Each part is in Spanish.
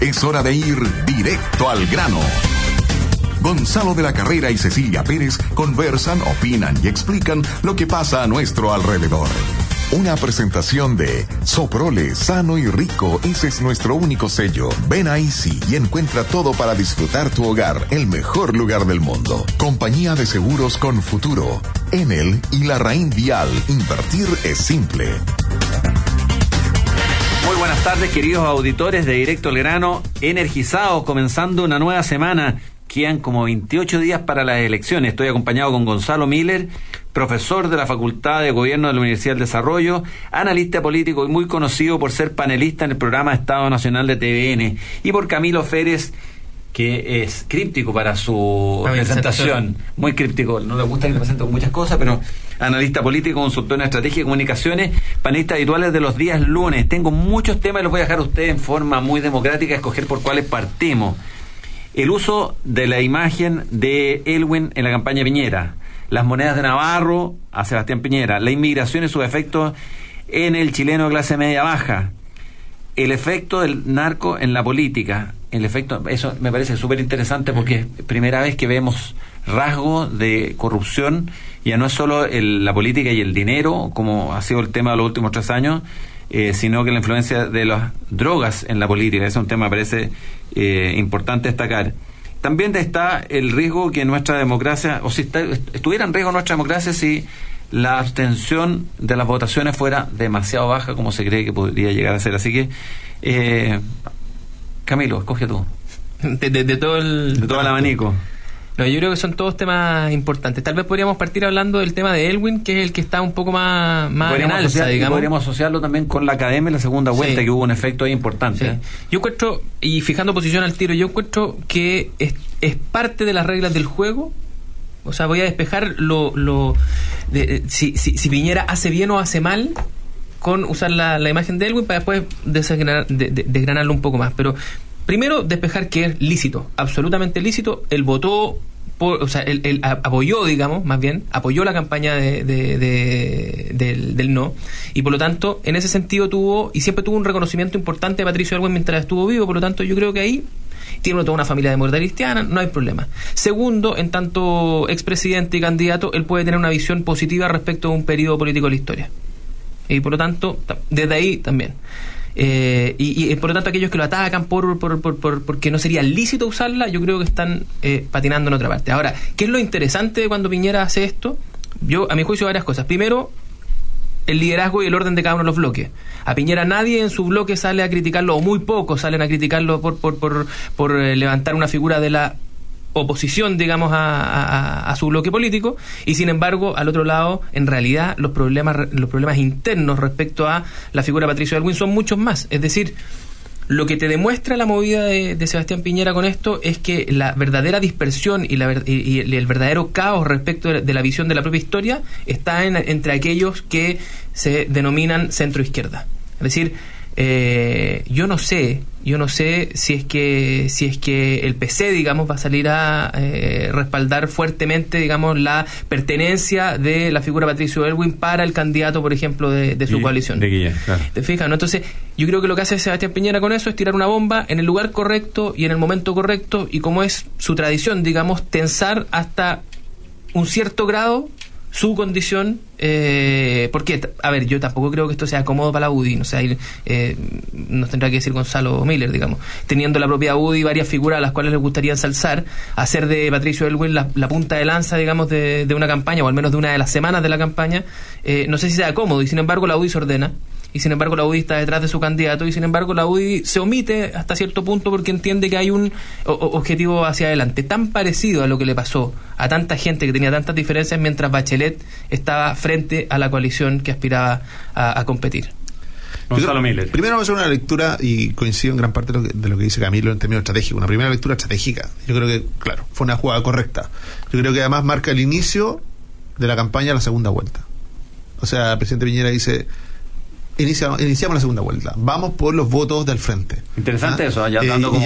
Es hora de ir directo al grano. Gonzalo de la Carrera y Cecilia Pérez conversan, opinan y explican lo que pasa a nuestro alrededor. Una presentación de Soprole, sano y rico, ese es nuestro único sello. Ven a Easy y encuentra todo para disfrutar tu hogar, el mejor lugar del mundo. Compañía de seguros con futuro. Enel y la Raín Vial. Invertir es simple. Muy buenas tardes, queridos auditores de Directo al Grano, energizados, comenzando una nueva semana. Quedan como 28 días para las elecciones. Estoy acompañado con Gonzalo Miller, profesor de la Facultad de Gobierno de la Universidad del Desarrollo, analista político y muy conocido por ser panelista en el programa Estado Nacional de TVN, y por Camilo Férez, que es críptico para su presentación, muy críptico, no le gusta que le presente con muchas cosas, pero analista político, consultor en estrategia y comunicaciones, panelistas habituales de los días lunes. Tengo muchos temas y los voy a dejar a ustedes en forma muy democrática, escoger por cuáles partimos. El uso de la imagen de Elwin en la campaña Piñera, las monedas de Navarro a Sebastián Piñera, la inmigración y sus efectos en el chileno de clase media baja, el efecto del narco en la política, el efecto, eso me parece súper interesante porque es primera vez que vemos rasgos de corrupción, ya no es solo la política y el dinero, como ha sido el tema de los últimos tres años, eh, sino que la influencia de las drogas en la política, ese es un tema que me parece eh, importante destacar. También está el riesgo que nuestra democracia, o si estuviera en riesgo nuestra democracia si la abstención de las votaciones fuera demasiado baja como se cree que podría llegar a ser. Así que, eh, Camilo, escoge tú. De, todo el... De todo el abanico. No, yo creo que son todos temas importantes. Tal vez podríamos partir hablando del tema de Elwin, que es el que está un poco más, más en alza, digamos. podríamos asociarlo también con la academia en la segunda vuelta, que hubo un efecto ahí importante. Yo encuentro, y fijando posición al tiro, yo encuentro que es, es parte de las reglas del juego o sea, voy a despejar lo, lo de, si, si, si, Piñera hace bien o hace mal con usar la, imagen de Elwin para después desgranar, de, desgranarlo un poco más. Pero primero despejar que es lícito, absolutamente lícito. Él votó, por, o sea, él, apoyó, digamos, más bien, apoyó la campaña de, del, del, no. Y por lo tanto, en ese sentido tuvo, y siempre tuvo un reconocimiento importante de Patricio Elwin mientras estuvo vivo. Por lo tanto, yo creo que ahí tiene toda una familia de muerte cristiana, no hay problema. Segundo, en tanto expresidente y candidato, él puede tener una visión positiva respecto a un periodo político de la historia. Y por lo tanto, desde ahí también. Eh, y, por lo tanto aquellos que lo atacan por, por, por, porque no sería lícito usarla, yo creo que están eh, patinando en otra parte. Ahora, ¿qué es lo interesante cuando Piñera hace esto? Yo, a mi juicio, varias cosas. Primero, el liderazgo y el orden de cada uno de los bloques. A Piñera nadie en su bloque sale a criticarlo, o muy pocos salen a criticarlo por, por, por, por eh, levantar una figura de la oposición, digamos, a, su bloque político, y sin embargo, al otro lado, en realidad, los problemas, los problemas internos respecto a la figura de Patricio Alwin son muchos más. Es decir, lo que te demuestra la movida de, Sebastián Piñera con esto es que la verdadera dispersión y, la, el verdadero caos respecto de, la visión de la propia historia está entre aquellos que se denominan centro izquierda. Es decir, eh, yo no sé, yo no sé si es que si es que el PC, digamos, va a salir a eh, respaldar fuertemente, digamos, la pertenencia de la figura Patricio Elwin para el candidato, por ejemplo, de, su coalición. De ¿Te fijas? No? Entonces, yo creo que lo que hace Sebastián Piñera con eso es tirar una bomba en el lugar correcto y en el momento correcto y como es su tradición, digamos, tensar hasta un cierto grado su condición, eh, porque, a ver, yo tampoco creo que esto sea cómodo para la UDI, no sea, eh, nos tendrá que decir Gonzalo Miller, digamos, teniendo la propia UDI varias figuras a las cuales les gustaría ensalzar, hacer de Patricio Elwin la, punta de lanza, digamos, de, una campaña, o al menos de una de las semanas de la campaña, eh, no sé si sea cómodo, y sin embargo la UDI se ordena, y sin embargo la UDI está detrás de su candidato y sin embargo la UDI se omite hasta cierto punto porque entiende que hay un objetivo hacia adelante tan parecido a lo que le pasó a tanta gente que tenía tantas diferencias mientras Bachelet estaba frente a la coalición que aspiraba a, competir. Gonzalo Miller. Primero vamos a hacer una lectura y coincido en gran parte de lo, que, de lo que dice Camilo en términos estratégicos. Una primera lectura estratégica. Yo creo que, claro, fue una jugada correcta. Yo creo que además marca el inicio de la campaña a la segunda vuelta. O sea, el presidente Piñera dice, iniciamos, iniciamos la segunda vuelta. Vamos por los votos del frente. Interesante ¿Ah? eso, ya dando como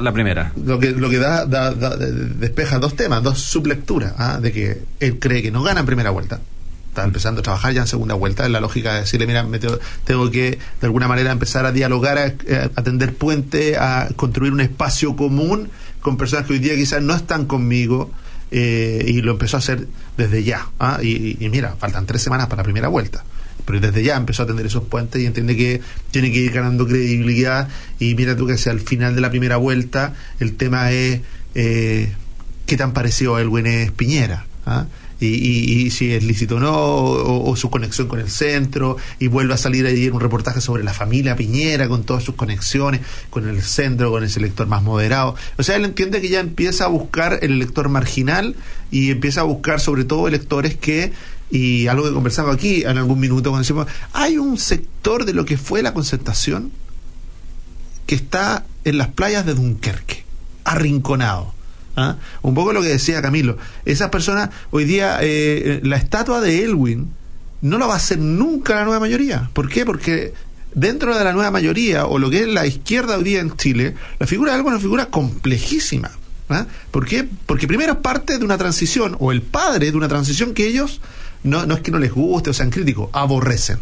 la primera. Lo que, lo que da, despeja dos temas, dos sublecturas, ¿ah? de que él cree que no gana en primera vuelta. está empezando a trabajar ya en segunda vuelta, en la lógica de decirle, mira, me tengo, tengo que de alguna manera empezar a dialogar, a, a, a tender puente, a construir un espacio común con personas que hoy día quizás no están conmigo. eh, y lo empezó a hacer desde ya. ¿ah? Y- y mira, faltan tres semanas para la primera vuelta. Pero desde ya empezó a tender esos puentes y entiende que tiene que ir ganando credibilidad. Y mira tú que hacia el final de la primera vuelta el tema es eh, qué tan parecido a Elwin es Piñera. ¿ah? Y, y- y si es lícito o no, o, su conexión con el centro, y vuelve a salir en un reportaje sobre la familia Piñera, con todas sus conexiones, con el centro, con ese elector más moderado. O sea, él entiende que ya empieza a buscar el elector marginal y empieza a buscar sobre todo electores que, y algo que conversamos aquí en algún minuto cuando decimos, hay un sector de lo que fue la concertación que está en las playas de Dunkerque, arrinconado. ¿ah? Un poco lo que decía Camilo. Esas personas, hoy día, eh, la estatua de Elwin no la va a hacer nunca la nueva mayoría. ¿Por qué? Porque dentro de la nueva mayoría, o lo que es la izquierda hoy día en Chile, la figura de Elwin es una figura complejísima. ¿ah? ¿Por qué? Porque primero es parte de una transición, o el padre de una transición que ellos, no, no es que no les guste o sean críticos, aborrecen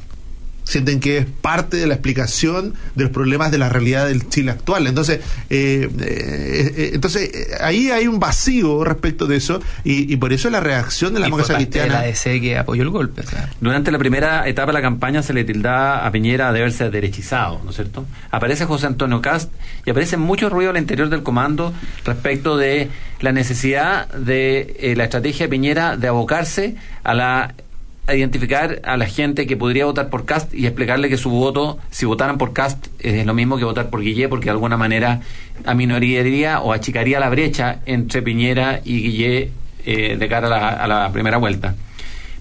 sienten que es parte de la explicación de los problemas de la realidad del Chile actual. Entonces, eh, eh, eh, entonces eh, ahí hay un vacío respecto de eso y, y por eso la reacción de la y fue democracia parte de la cristiana. DC que apoyó el golpe. o sea. Durante la primera etapa de la campaña se le tildaba a Piñera de haberse derechizado, ¿no es cierto? Aparece José Antonio Cast y aparece mucho ruido al interior del comando respecto de la necesidad de eh, la estrategia de Piñera de abocarse a la a identificar a la gente que podría votar por Cast y explicarle que su voto, si votaran por Cast, es lo mismo que votar por Guillé, porque de alguna manera aminoraría o achicaría la brecha entre Piñera y Guillé eh, de cara a la, a la primera vuelta.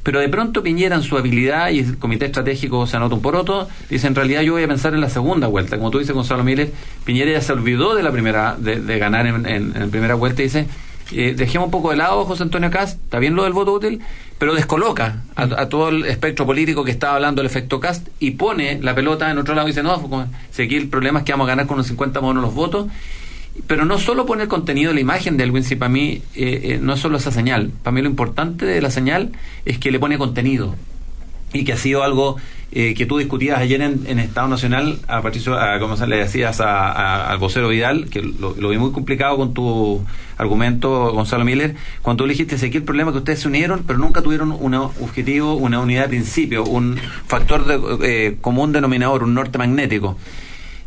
Pero de pronto Piñera, en su habilidad, y el comité estratégico se anota un poroto, dice: En realidad, yo voy a pensar en la segunda vuelta. Como tú dices, Gonzalo Miller, Piñera ya se olvidó de la primera de, de ganar en, en, en primera vuelta y dice: eh, Dejemos un poco de lado José Antonio Cast, está bien lo del voto útil, pero descoloca a, todo el espectro político que estaba hablando del efecto Cast y pone la pelota en otro lado y dice: No, como- si aquí el problema es que vamos a ganar con unos 50 monos los votos pero no solo pone el contenido, la imagen de Elwin, si para mí eh, eh, no es solo esa señal. Para mí lo importante de la señal es que le pone contenido y que ha sido algo eh, que tú discutías ayer en, en Estado Nacional a Patricio, a, como le decías a- al vocero Vidal, que lo, lo vi muy complicado con tu argumento, Gonzalo Miller, cuando tú dijiste aquí el problema que ustedes se unieron, pero nunca tuvieron un objetivo, una unidad de principio, un factor de, eh, común denominador, un norte magnético.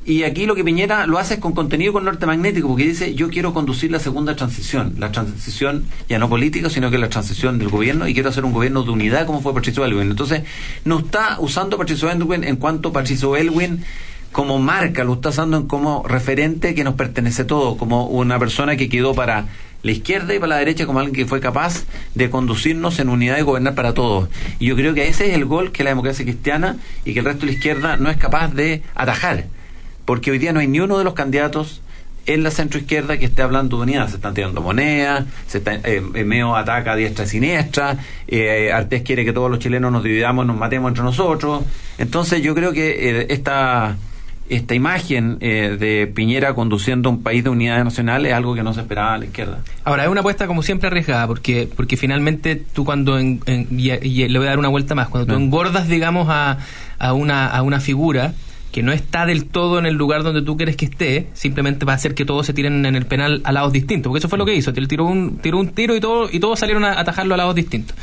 Y aquí lo que Piñera lo hace es con contenido con norte magnético, porque dice, yo quiero conducir la segunda transición, la transición ya no política, sino que la transición del gobierno, y quiero hacer un gobierno de unidad como fue Patricio Elwin. Entonces, no está usando Patricio Elwin en cuanto Patricio Elwin como marca, lo está usando como referente que nos pertenece todo, como una persona que quedó para la izquierda y para la derecha como alguien que fue capaz de conducirnos en unidad y gobernar para todos. Y yo creo que ese es el gol que la democracia cristiana y que el resto de la izquierda no es capaz de atajar porque hoy día no hay ni uno de los candidatos en la centroizquierda que esté hablando de unidad. Se están tirando monedas, se está, eh, eh, Meo ataca a diestra y siniestra, eh, Artés quiere que todos los chilenos nos dividamos, nos matemos entre nosotros. Entonces yo creo que eh, esta, esta imagen eh, de Piñera conduciendo un país de unidad nacional es algo que no se esperaba a la izquierda. Ahora, es una apuesta como siempre arriesgada, porque porque finalmente tú cuando, en- en- y, y le voy a dar una vuelta más, cuando tú engordas, digamos, a, a, una, a una figura que no está del todo en el lugar donde tú quieres que esté, simplemente va a hacer que todos se tiren en el penal a lados distintos, porque eso fue lo que hizo, él tiró un, tiró un tiro y, todo, y todos salieron a atajarlo a lados distintos.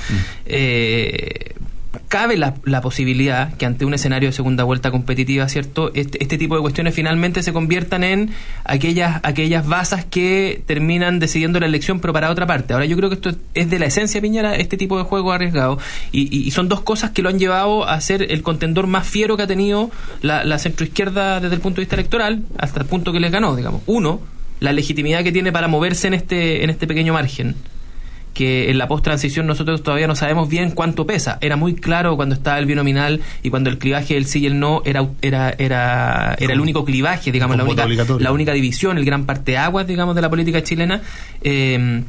Eh, cabe la, posibilidad que ante un escenario de segunda vuelta competitiva, ¿cierto? Este, este tipo de cuestiones finalmente se conviertan en aquellas, aquellas basas que terminan decidiendo la elección, pero para otra parte. Ahora yo creo que esto es de la esencia Piñera, este tipo de juego arriesgado. Y son dos cosas que lo han llevado a ser el contendor más fiero que ha tenido la, la centroizquierda desde el punto de vista electoral, hasta el punto que les ganó, digamos. Uno, la legitimidad que tiene para moverse en este, en este pequeño margen que en la post-transición nosotros todavía no sabemos bien cuánto pesa. Era muy claro cuando estaba el binominal y cuando el clivaje del sí y el no era era era, era el único clivaje, digamos, la única, la única división, el gran parteaguas, digamos, de la política chilena. eh,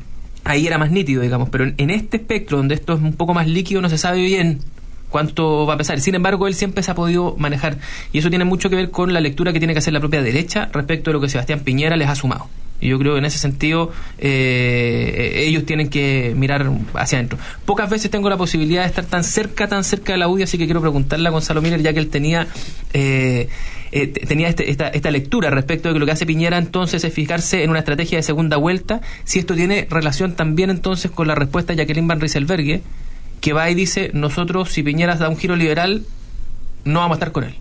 ahí era más nítido, digamos, pero en, en este espectro donde esto es un poco más líquido no se sabe bien cuánto va a pesar. Sin embargo, él siempre se ha podido manejar y eso tiene mucho que ver con la lectura que tiene que hacer la propia derecha respecto de lo que Sebastián Piñera les ha sumado. Y yo creo que en ese sentido eh, ellos tienen que mirar hacia adentro. Pocas veces tengo la posibilidad de estar tan cerca, tan cerca de la UDI, así que quiero preguntarle a Gonzalo Miller, ya que él tenía eh, eh, tenía este, esta, esta, lectura respecto de que lo que hace Piñera entonces es fijarse en una estrategia de segunda vuelta, si esto tiene relación también entonces con la respuesta de Jacqueline Van Rieselberghe, que va y dice, nosotros si Piñera da un giro liberal, no vamos a estar con él.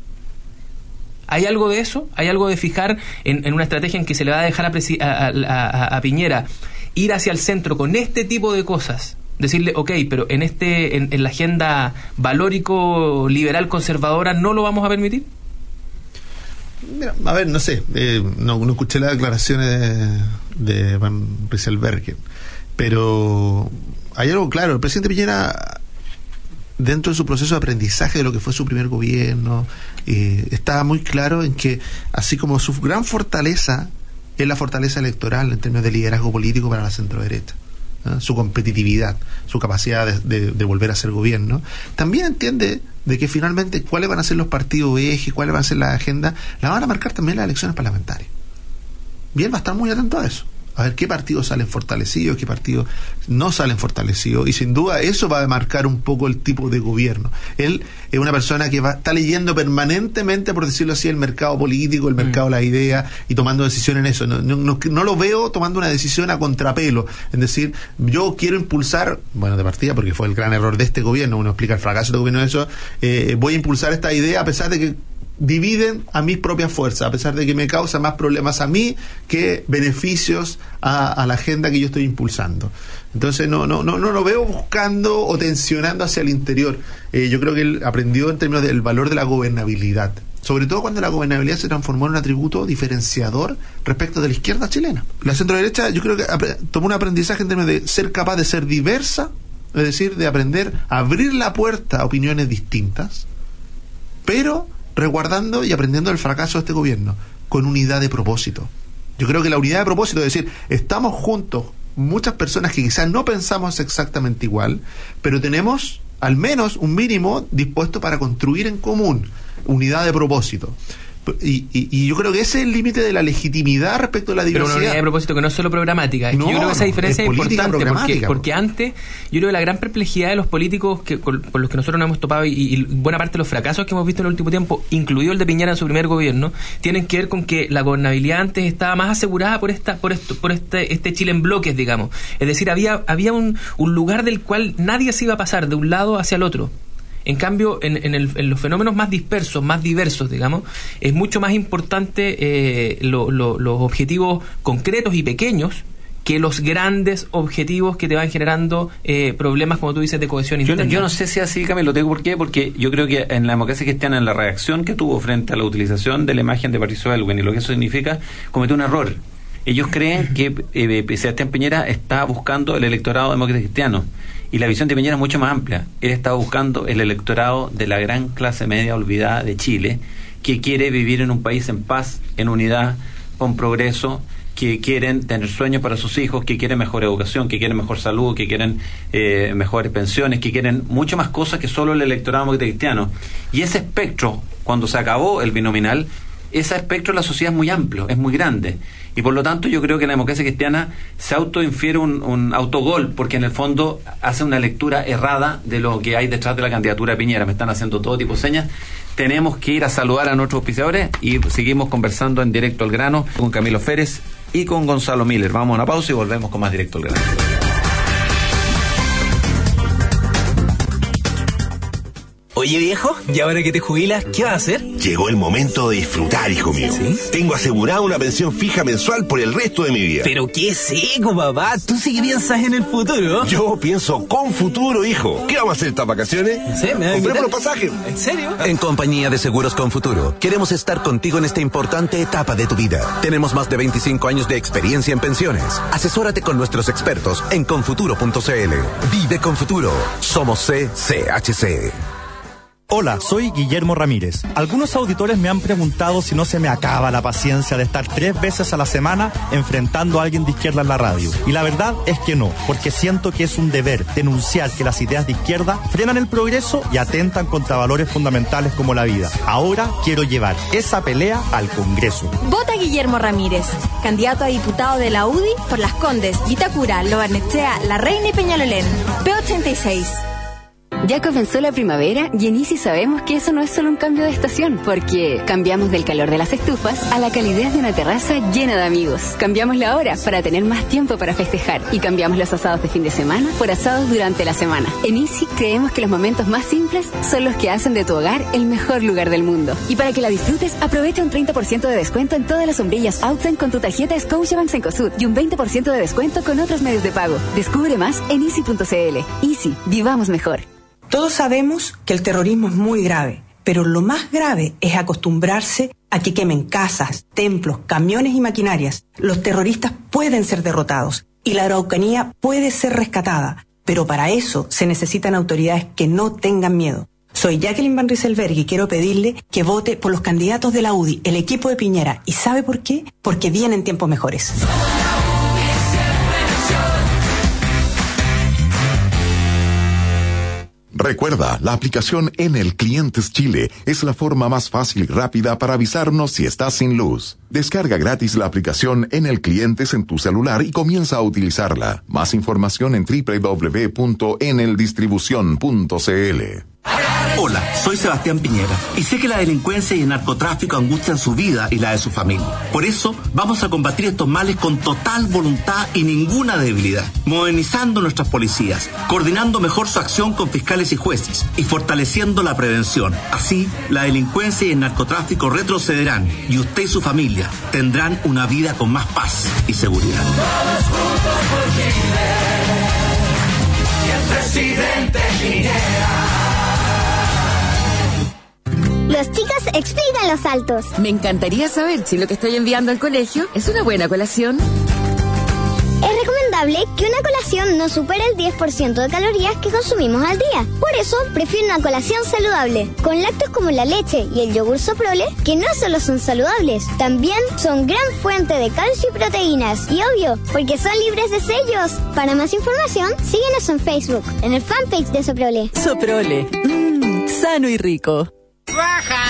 ¿Hay algo de eso? ¿Hay algo de fijar en, una estrategia en que se le va a dejar a, Piñera ir hacia el centro con este tipo de cosas? Decirle, ok, pero en, este, en, la agenda valórico, liberal, conservadora, ¿no lo vamos a permitir? Mira, a ver, no sé, eh, no, escuché las declaraciones de, Van Rieselberg, pero hay algo claro, el presidente Piñera dentro de su proceso de aprendizaje de lo que fue su primer gobierno, eh, estaba muy claro en que, así como su gran fortaleza es la fortaleza electoral en términos de liderazgo político para la centro-derecha, su competitividad, su capacidad de, volver a ser gobierno, también entiende de que finalmente cuáles van a ser los partidos eje, cuáles van a ser la agenda, la van a marcar también las elecciones parlamentarias. Bien, va a estar muy atento a eso a ver qué partidos salen fortalecidos, qué partidos no salen fortalecidos, y sin duda eso va a marcar un poco el tipo de gobierno. Él es una persona que va, está leyendo permanentemente, por decirlo así, el mercado político, el mercado de las ideas, y tomando decisiones en eso. No, no, lo veo tomando una decisión a contrapelo, es decir, yo quiero impulsar, bueno, de partida, porque fue el gran error de este gobierno, uno explica el fracaso del gobierno de eso, eh, voy a impulsar esta idea a pesar de que dividen a mis propias fuerzas, a pesar de que me causa más problemas a mí que beneficios a, la agenda que yo estoy impulsando. Entonces no, no, no, no lo veo buscando o tensionando hacia el interior. Eh, yo creo que él aprendió en términos del valor de la gobernabilidad. Sobre todo cuando la gobernabilidad se transformó en un atributo diferenciador respecto de la izquierda chilena. La centro derecha yo creo que tomó un aprendizaje en términos de ser capaz de ser diversa, es decir, de aprender a abrir la puerta a opiniones distintas, pero resguardando y aprendiendo del fracaso de este gobierno, con unidad de propósito. Yo creo que la unidad de propósito es decir, estamos juntos, muchas personas que quizás no pensamos exactamente igual, pero tenemos al menos un mínimo dispuesto para construir en común unidad de propósito. Y, y, yo creo que ese es el límite de la legitimidad respecto a la diversidad. Pero una unidad de propósito que no es solo programática. yo creo que esa diferencia es, importante porque, porque, antes, yo creo que la gran perplejidad de los políticos que, por los que nosotros nos hemos topado y, buena parte de los fracasos que hemos visto en el último tiempo, incluido el de Piñera en su primer gobierno, tienen que ver con que la gobernabilidad antes estaba más asegurada por esta por esto por este este Chile en bloques, digamos. Es decir, había había un, un lugar del cual nadie se iba a pasar de un lado hacia el otro. En cambio, en, los fenómenos más dispersos, más diversos, digamos, es mucho más importante eh, los objetivos concretos y pequeños que los grandes objetivos que te van generando eh, problemas, como tú dices, de cohesión interna. Yo no, sé si así, Camilo, tengo por qué, porque yo creo que en la democracia cristiana, en la reacción que tuvo frente a la utilización de la imagen de Patricio Elwin y lo que eso significa, cometió un error. Ellos creen que eh, Sebastián Piñera está buscando el electorado demócrata cristiano y la visión de Piñera es mucho más amplia. Él está buscando el electorado de la gran clase media olvidada de Chile, que quiere vivir en un país en paz, en unidad, con progreso, que quieren tener sueños para sus hijos, que quieren mejor educación, que quieren mejor salud, que quieren eh, mejores pensiones, que quieren mucho más cosas que solo el electorado cristiano. Y ese espectro, cuando se acabó el binominal, ese espectro de la sociedad es muy amplio, es muy grande. Y por lo tanto yo creo que la democracia cristiana se autoinfiere un, autogol, porque en el fondo hace una lectura errada de lo que hay detrás de la candidatura de Piñera. Me están haciendo todo tipo de señas. Tenemos que ir a saludar a nuestros auspiciadores y seguimos conversando en directo al grano con Camilo Férez y con Gonzalo Miller. Vamos a una pausa y volvemos con más directo al grano. Oye viejo, ¿y ahora que te jubilas, qué vas a hacer? Llegó el momento de disfrutar, hijo mío. Tengo asegurada una pensión fija mensual por el resto de mi vida. Pero qué seco, papá. Tú sí que piensas en el futuro. Yo pienso con futuro, hijo. ¿Qué vamos a hacer estas vacaciones? Sí, me Compremos los pasajes. ¿En serio? En compañía de Seguros con Futuro, queremos estar contigo en esta importante etapa de tu vida. Tenemos más de 25 años de experiencia en pensiones. Asesórate con nuestros expertos en confuturo.cl. Vive con futuro. Somos CCHC. Hola, soy Guillermo Ramírez. Algunos auditores me han preguntado si no se me acaba la paciencia de estar tres veces a la semana enfrentando a alguien de izquierda en la radio. Y la verdad es que no, porque siento que es un deber denunciar que las ideas de izquierda frenan el progreso y atentan contra valores fundamentales como la vida. Ahora quiero llevar esa pelea al Congreso. Vota Guillermo Ramírez, candidato a diputado de la UDI por Las Condes, Vitacura, Lobarnechea, La Reina y Peñalolén. P86. Ya comenzó la primavera y en Easy sabemos que eso no es solo un cambio de estación, porque cambiamos del calor de las estufas a la calidez de una terraza llena de amigos. Cambiamos la hora para tener más tiempo para festejar y cambiamos los asados de fin de semana por asados durante la semana. En Easy creemos que los momentos más simples son los que hacen de tu hogar el mejor lugar del mundo. Y para que la disfrutes, aprovecha un 30% de descuento en todas las sombrillas Outland con tu tarjeta Scotiabank Cencosud y un 20% de descuento con otros medios de pago. Descubre más en easy.cl. Easy, vivamos mejor. Todos sabemos que el terrorismo es muy grave, pero lo más grave es acostumbrarse a que quemen casas, templos, camiones y maquinarias. Los terroristas pueden ser derrotados y la Araucanía puede ser rescatada, pero para eso se necesitan autoridades que no tengan miedo. Soy Jacqueline Van Rieselberg y quiero pedirle que vote por los candidatos de la UDI, el equipo de Piñera. ¿Y sabe por qué? Porque vienen tiempos mejores. Recuerda, la aplicación en el Clientes Chile es la forma más fácil y rápida para avisarnos si estás sin luz. Descarga gratis la aplicación en el Clientes en tu celular y comienza a utilizarla. Más información en www.eneldistribución.cl. Hola, soy Sebastián Piñera y sé que la delincuencia y el narcotráfico angustian su vida y la de su familia. Por eso vamos a combatir estos males con total voluntad y ninguna debilidad, modernizando nuestras policías, coordinando mejor su acción con fiscales y jueces y fortaleciendo la prevención. Así, la delincuencia y el narcotráfico retrocederán y usted y su familia tendrán una vida con más paz y seguridad. Juntos por Chile y el presidente. Los chicos explican los saltos. Me encantaría saber si lo que estoy enviando al colegio es una buena colación. Es recomendable que una colación no supere el 10% de calorías que consumimos al día. Por eso, prefiero una colación saludable, con lácteos como la leche y el yogur soprole, que no solo son saludables, también son gran fuente de calcio y proteínas. Y obvio, porque son libres de sellos. Para más información, síguenos en Facebook, en el fanpage de Soprole. Soprole. Mmm, sano y rico.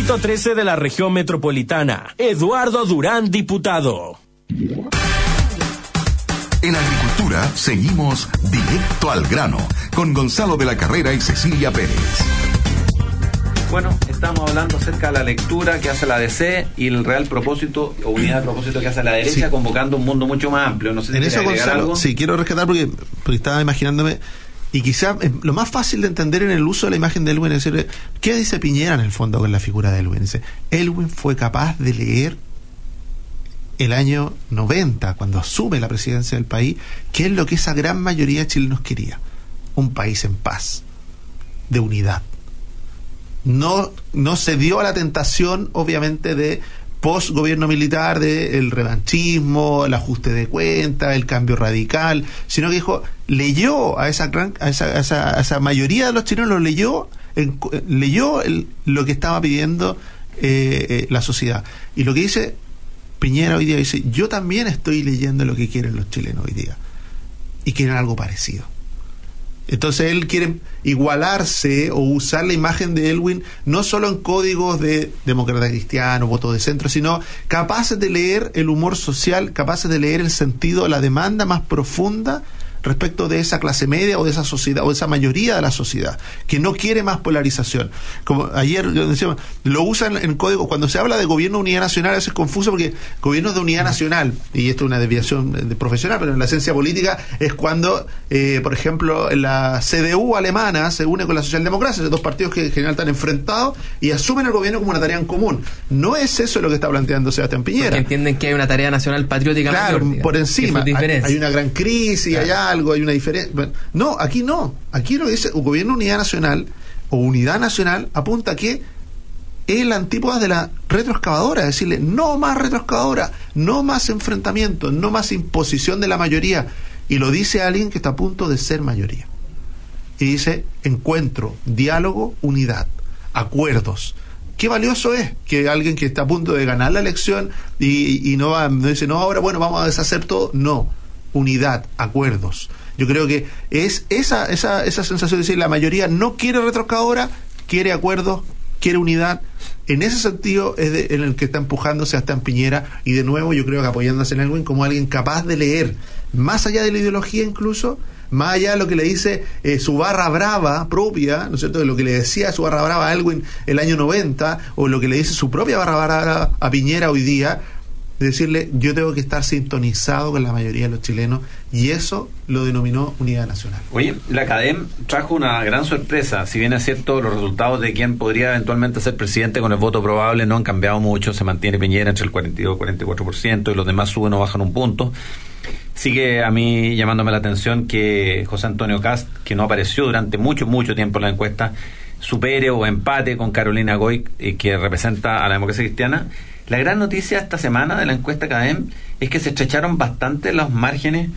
Distrito 13 de la región metropolitana, Eduardo Durán, diputado. En agricultura seguimos directo al grano con Gonzalo de la Carrera y Cecilia Pérez. Bueno, estamos hablando acerca de la lectura que hace la DC y el real propósito o unidad de propósito que hace la derecha, Sí. convocando un mundo mucho más amplio. No sé si En eso, Gonzalo, algo. sí, quiero rescatar porque, porque estaba imaginándome, y quizá lo más fácil de entender en el uso de la imagen de Elwin es decir, ¿qué dice Piñera en el fondo con la figura de Elwin? Dice, Elwin fue capaz de leer el año 90, cuando asume la presidencia del país, qué es lo que esa gran mayoría de chilenos quería. Un país en paz, de unidad. No, no se dio a la tentación, obviamente, de post gobierno militar, de el revanchismo, el ajuste de cuentas, el cambio radical, sino que dijo, leyó a esa gran, a esa, a esa, a esa mayoría de los chilenos, lo leyó, leyó el- lo que estaba pidiendo eh, eh, la sociedad. Y lo que dice Piñera hoy día dice, yo también estoy leyendo lo que quieren los chilenos hoy día. Y quieren algo parecido. Entonces él quiere igualarse o usar la imagen de Elwin no solo en códigos de demócrata cristiano, voto de centro, sino capaces de leer el humor social, capaces de leer el sentido, la demanda más profunda respecto de esa clase media o de esa sociedad o de esa mayoría de la sociedad que no quiere más polarización. Como ayer yo decía, lo usan en código cuando se habla de gobierno de unidad nacional, a veces es confuso porque gobierno de unidad nacional y esto es una desviación de profesional, pero en la esencia política es cuando, eh, por ejemplo, la CDU alemana se une con la socialdemocracia, dos partidos que en general están enfrentados y asumen el gobierno como una tarea en común. No es eso lo que está planteando Sebastián Piñera. Porque entienden que hay una tarea nacional patriótica Claro, mayor, digamos, por encima. eso es Hay, hay una gran crisis, hay algo, hay una diferencia. No, aquí no. Aquí lo dice un gobierno de unidad nacional o unidad nacional apunta que es la antípoda de la retroexcavadora, decirle, no más retroexcavadora, no más enfrentamiento, no más imposición de la mayoría. Y lo dice alguien que está a punto de ser mayoría. Y dice, encuentro, diálogo, unidad, acuerdos. Qué valioso es que alguien que está a punto de ganar la elección y, y no, va, no dice, no, ahora bueno, vamos a deshacer todo. No, unidad, acuerdos. Yo creo que es esa, esa, esa sensación de decir, la mayoría no quiere retroexcavadora, quiere acuerdos, quiere unidad. En ese sentido es de- en el que está empujando Sebastián Piñera y de nuevo yo creo que apoyándose en Elwin como alguien capaz de leer, más allá de la ideología incluso, más allá de lo que le dice eh, su barra brava propia, ¿no es cierto?, de lo que le decía su barra brava a Elwin el año 90, o lo que le dice su propia barra brava a Piñera hoy día, de decirle, yo tengo que estar sintonizado con la mayoría de los chilenos, y eso lo denominó Unidad Nacional. Oye, la CADEM trajo una gran sorpresa. Si bien es cierto, los resultados de quién podría eventualmente ser presidente con el voto probable no han cambiado mucho. Se mantiene Piñera entre el 42 y 44% y los demás suben o bajan un punto. Sigue a mí llamándome la atención que José Antonio Cast, que no apareció durante mucho, mucho tiempo en la encuesta, supere o empate con Carolina Goy, eh, que representa a la democracia cristiana. La gran noticia esta semana de la encuesta CADEM es que se estrecharon bastante los márgenes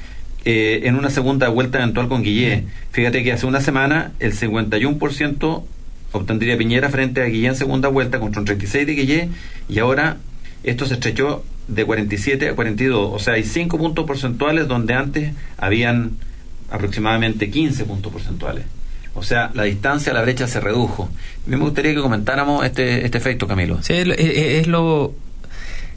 eh, en una segunda vuelta eventual con Guillé. Fíjate que hace una semana el 51% obtendría Piñera frente a Guillé en segunda vuelta contra un 36 de Guillé y ahora esto se estrechó de 47 a 42. O sea, hay 5 puntos porcentuales donde antes habían aproximadamente 15 puntos porcentuales. O sea, la distancia, la brecha se redujo. A me gustaría que comentáramos este, este efecto, Camilo. Sí, es- es lo.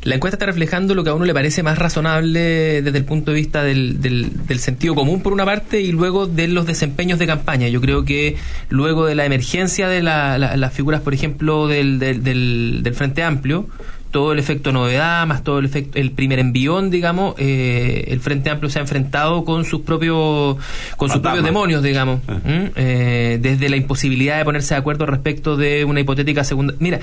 La encuesta está reflejando lo que a uno le parece más razonable desde el punto de vista del, del, del sentido común, por una parte, y luego de los desempeños de campaña. Yo creo que luego de la emergencia de la- la- las figuras, por ejemplo, del, del, del, del Frente Amplio, todo el efecto novedad, más todo el efecto, el primer envión, digamos, eh, el Frente Amplio se ha enfrentado con sus propios, con sus propios demonios, digamos. Eh, desde la imposibilidad de ponerse de acuerdo respecto de una hipotética segunda. Mira,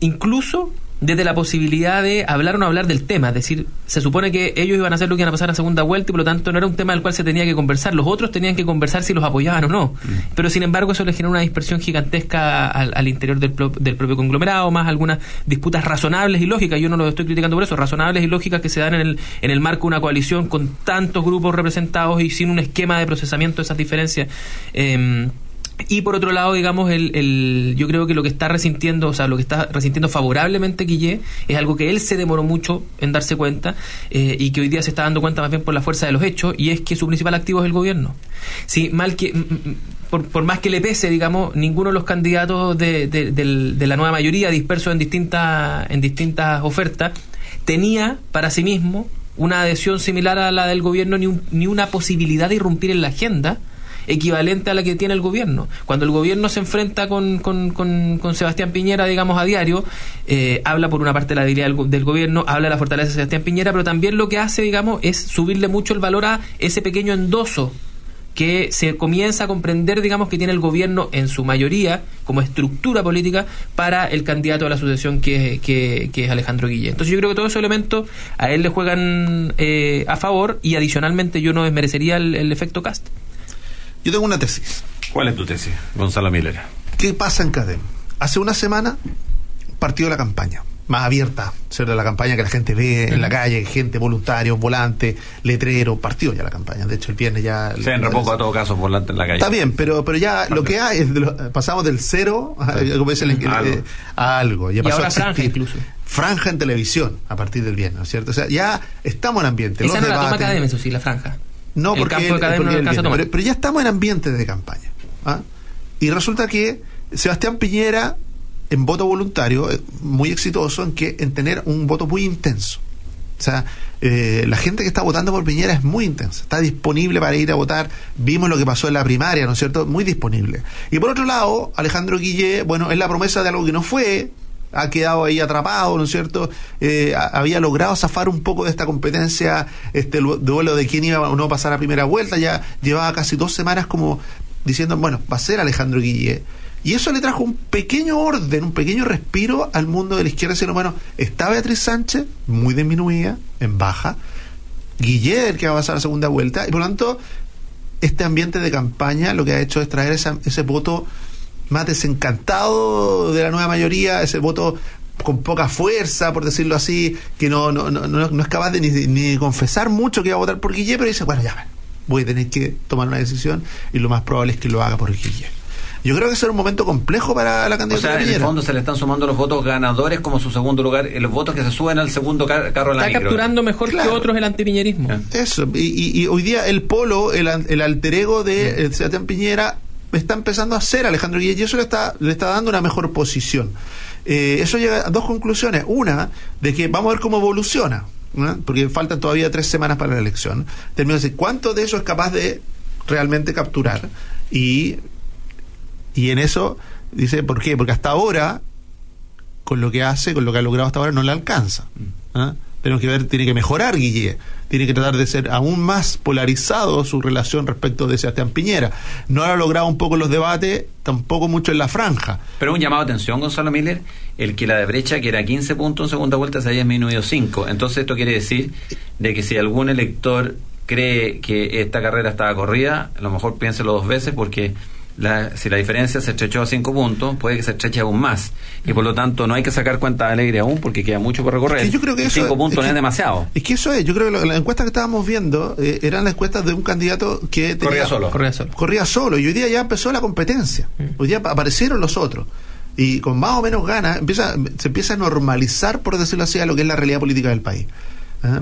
incluso desde la posibilidad de hablar o no hablar del tema, es decir, se supone que ellos iban a hacer lo que iban a pasar a segunda vuelta y por lo tanto no era un tema del cual se tenía que conversar, los otros tenían que conversar si los apoyaban o no, pero sin embargo eso les generó una dispersión gigantesca al, al interior del, pro- del propio conglomerado, más algunas disputas razonables y lógicas, yo no lo estoy criticando por eso, razonables y lógicas que se dan en el, en el marco de una coalición con tantos grupos representados y sin un esquema de procesamiento de esas diferencias. Em, y por otro lado, digamos, el, el, yo creo que lo que está resintiendo, o sea, lo que está resintiendo favorablemente Guillé es algo que él se demoró mucho en darse cuenta eh, y que hoy día se está dando cuenta más bien por la fuerza de los hechos y es que su principal activo es el gobierno. Sí, mal que, por, por más que le pese, digamos, ninguno de los candidatos de, de, de la nueva mayoría dispersos en distintas, en distintas ofertas tenía para sí mismo una adhesión similar a la del gobierno ni, un- ni una posibilidad de irrumpir en la agenda equivalente a la que tiene el gobierno. Cuando el gobierno se enfrenta con, con, con- Sebastián Piñera, digamos, a diario, eh, habla por una parte de la debilidad del, go- del gobierno, habla de la fortaleza de Sebastián Piñera, pero también lo que hace, digamos, es subirle mucho el valor a ese pequeño endoso que se comienza a comprender, digamos, que tiene el gobierno en su mayoría como estructura política para el candidato a la sucesión que, que, es Alejandro Guillén. Entonces yo creo que todos esos elementos a él le juegan eh, a favor y adicionalmente yo no desmerecería el efecto cast. Yo tengo una tesis. ¿Cuál es tu tesis, Gonzalo Miller? ¿Qué pasa en CADEM? Hace una semana partió la campaña, más abierta, ¿cierto? La campaña que la gente ve en la calle, gente, voluntarios, volantes, letreros, partió ya la campaña. De hecho, el viernes ya... Se en poco a todo caso volante en la calle. Está bien, pero, pero ya lo que hay es de lo- pasamos del cero a, como dice el- el- Algo. eh, a algo. Ya Y pasó ahora a franja incluso. Franja en televisión a partir del viernes, ¿no es cierto? O sea, ya estamos en ambiente. Esa los no la toma Academia, eso sí, la franja. No, El porque, campo de el- Academia porque no el alcanza a viernes. tomar. pero, pero ya estamos en ambiente de campaña. ¿ah? Y resulta que Sebastián Piñera, en voto voluntario, eh, muy exitoso en que en tener un voto muy intenso. sea, eh, la gente que está votando por Piñera es muy intensa, está disponible para ir a votar. Vimos lo que pasó en la primaria, ¿no es cierto? Muy disponible. Y por otro lado, Alejandro Guille, bueno, es la promesa de algo que no fue, ha quedado ahí atrapado, ¿no es cierto? Eh, había logrado zafar un poco de esta competencia, este duelo de quién iba o no a pasar a primera vuelta, ya llevaba casi dos semanas como diciendo, bueno, va a ser Alejandro Guille. Y eso le trajo un pequeño orden, un pequeño respiro al mundo de la izquierda, diciendo, bueno, está Beatriz Sánchez, muy disminuida, en baja, Guille el que va a pasar a la segunda vuelta, y por lo tanto, este ambiente de campaña lo que ha hecho es traer ese voto más desencantado de la nueva mayoría, ese voto con poca fuerza, por decirlo así, que no, no, no, no- no es capaz de ni, ni confesar mucho que va a votar por Guille, pero dice, bueno, ya, voy a tener que tomar una decisión y lo más probable es que lo haga por Guille. Yo creo que ese era un momento complejo para la O candidatura sea, de en el fondo se le están sumando los votos ganadores como su segundo lugar, los votos que se suben al segundo car- carro de la Está micro. capturando mejor Claro. que otros el antipiñerismo. Eso, y, y- y hoy día el polo, el, an- el alter ego de eh, Sebastián Piñera está empezando a ser Alejandro Guille y eso le está, le está dando una mejor posición. Eh, eso llega a dos conclusiones. Una, de que vamos a ver cómo evoluciona, porque faltan todavía tres semanas para la elección. Termino de ¿cuánto de eso es capaz de realmente capturar? Y, y en eso dice, ¿por qué? Porque hasta ahora con lo que hace, con lo que ha logrado hasta ahora, no le alcanza. Tenemos que ver, tiene que mejorar Guille, tiene que tratar de ser aún más polarizado su relación respecto de Sebastián Piñera. No ha logrado un poco los debates, tampoco mucho en la franja. Pero un llamado de atención, Gonzalo Miller, el que la de brecha, que era 15 puntos en segunda vuelta, se haya disminuido 5. Entonces esto quiere decir de que si algún elector cree que esta carrera estaba corrida, a lo mejor piénselo dos veces porque la- si la diferencia se estrechó a 5 puntos, puede que se estreche aún más. Y por lo tanto no hay que sacar cuenta alegre aún porque queda mucho por recorrer. Es que yo creo que eso- 5 puntos es no es demasiado. Es que eso es, yo creo que lo- la encuesta que estábamos viendo eh, eran las encuestas de un candidato que tenía- Corría solo. Corría solo. corría solo y hoy día ya empezó la competencia. Hoy día aparecieron los otros. Y con más o menos ganas empieza, se empieza a normalizar, por decirlo así, a lo que es la realidad política del país.